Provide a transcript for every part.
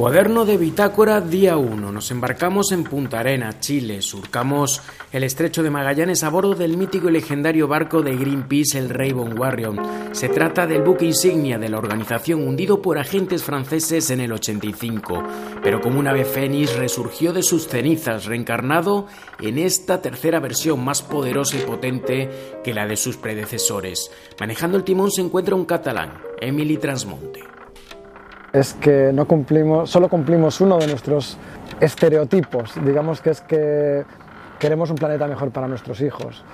Cuaderno de bitácora día 1. Nos embarcamos en Punta Arena, Chile. Surcamos el estrecho de Magallanes a bordo del mítico y legendario barco de Greenpeace, el Rainbow Warrior. Se trata del buque insignia de la organización hundido por agentes franceses en el 85, pero como una ave fénix resurgió de sus cenizas, reencarnado en esta tercera versión más poderosa y potente que la de sus predecesores. Manejando el timón se encuentra un catalán, Emily Transmonte es que no cumplimos, solo cumplimos uno de nuestros estereotipos, digamos que es que queremos un planeta mejor para nuestros hijos.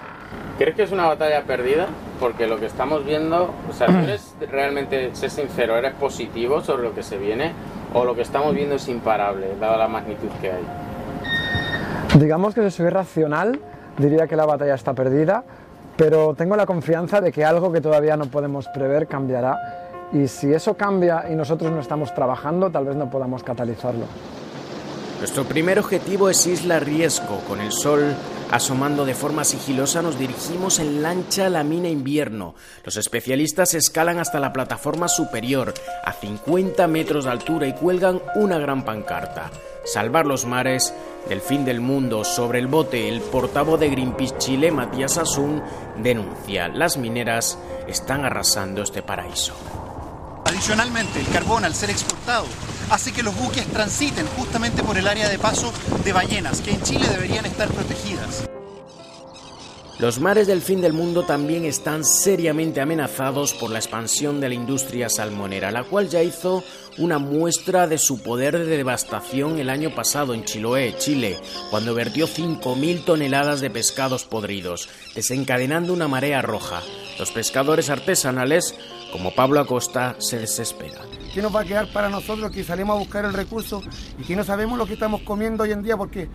¿Crees que es una batalla perdida? Porque lo que estamos viendo, o sea, ¿tú eres realmente, sé sincero, eres positivo sobre lo que se viene o lo que estamos viendo es imparable, dada la magnitud que hay? Digamos que si soy racional, diría que la batalla está perdida, pero tengo la confianza de que algo que todavía no podemos prever cambiará y si eso cambia y nosotros no estamos trabajando, tal vez no podamos catalizarlo. Nuestro primer objetivo es Isla Riesco. Con el sol asomando de forma sigilosa nos dirigimos en lancha a la mina invierno. Los especialistas escalan hasta la plataforma superior, a 50 metros de altura, y cuelgan una gran pancarta. Salvar los mares del fin del mundo. Sobre el bote, el portavoz de Greenpeace Chile, Matías Asun, denuncia, las mineras están arrasando este paraíso. Adicionalmente, el carbón, al ser exportado, hace que los buques transiten justamente por el área de paso de ballenas, que en Chile deberían estar protegidas. Los mares del fin del mundo también están seriamente amenazados por la expansión de la industria salmonera, la cual ya hizo una muestra de su poder de devastación el año pasado en Chiloé, Chile, cuando vertió 5.000 toneladas de pescados podridos, desencadenando una marea roja. Los pescadores artesanales como Pablo Acosta se desespera. ¿Qué nos va a quedar para nosotros que salimos a buscar el recurso y que no sabemos lo que estamos comiendo hoy en día? Porque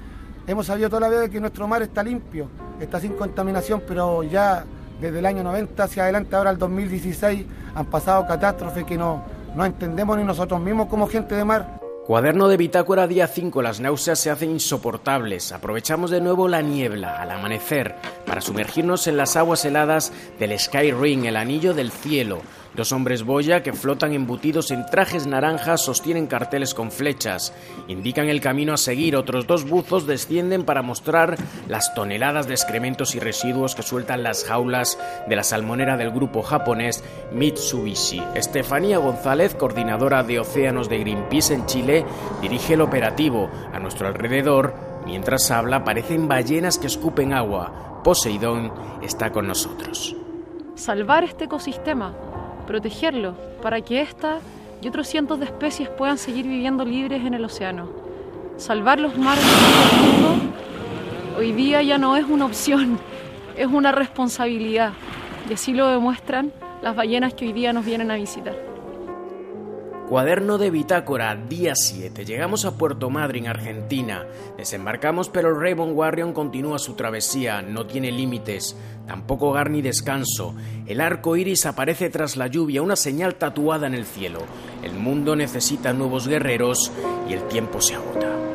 hemos sabido toda la vida que nuestro mar está limpio, está sin contaminación, pero ya desde el año 90 hacia adelante, ahora el 2016, han pasado catástrofes que no, no entendemos ni nosotros mismos como gente de mar. Cuaderno de bitácora día 5. Las náuseas se hacen insoportables. Aprovechamos de nuevo la niebla al amanecer para sumergirnos en las aguas heladas del Sky Ring, el anillo del cielo. Dos hombres boya que flotan embutidos en trajes naranjas sostienen carteles con flechas. Indican el camino a seguir. Otros dos buzos descienden para mostrar las toneladas de excrementos y residuos que sueltan las jaulas de la salmonera del grupo japonés Mitsubishi. Estefanía González, coordinadora de océanos de Greenpeace en Chile, dirige el operativo. A nuestro alrededor, mientras habla, aparecen ballenas que escupen agua. Poseidón está con nosotros. Salvar este ecosistema protegerlo para que esta y otros cientos de especies puedan seguir viviendo libres en el océano. Salvar los mares del mundo hoy día ya no es una opción, es una responsabilidad. Y así lo demuestran las ballenas que hoy día nos vienen a visitar. Cuaderno de bitácora, día 7. Llegamos a Puerto Madryn, Argentina. Desembarcamos, pero Raven Warrior continúa su travesía. No tiene límites, tampoco hogar ni descanso. El arco iris aparece tras la lluvia, una señal tatuada en el cielo. El mundo necesita nuevos guerreros y el tiempo se agota.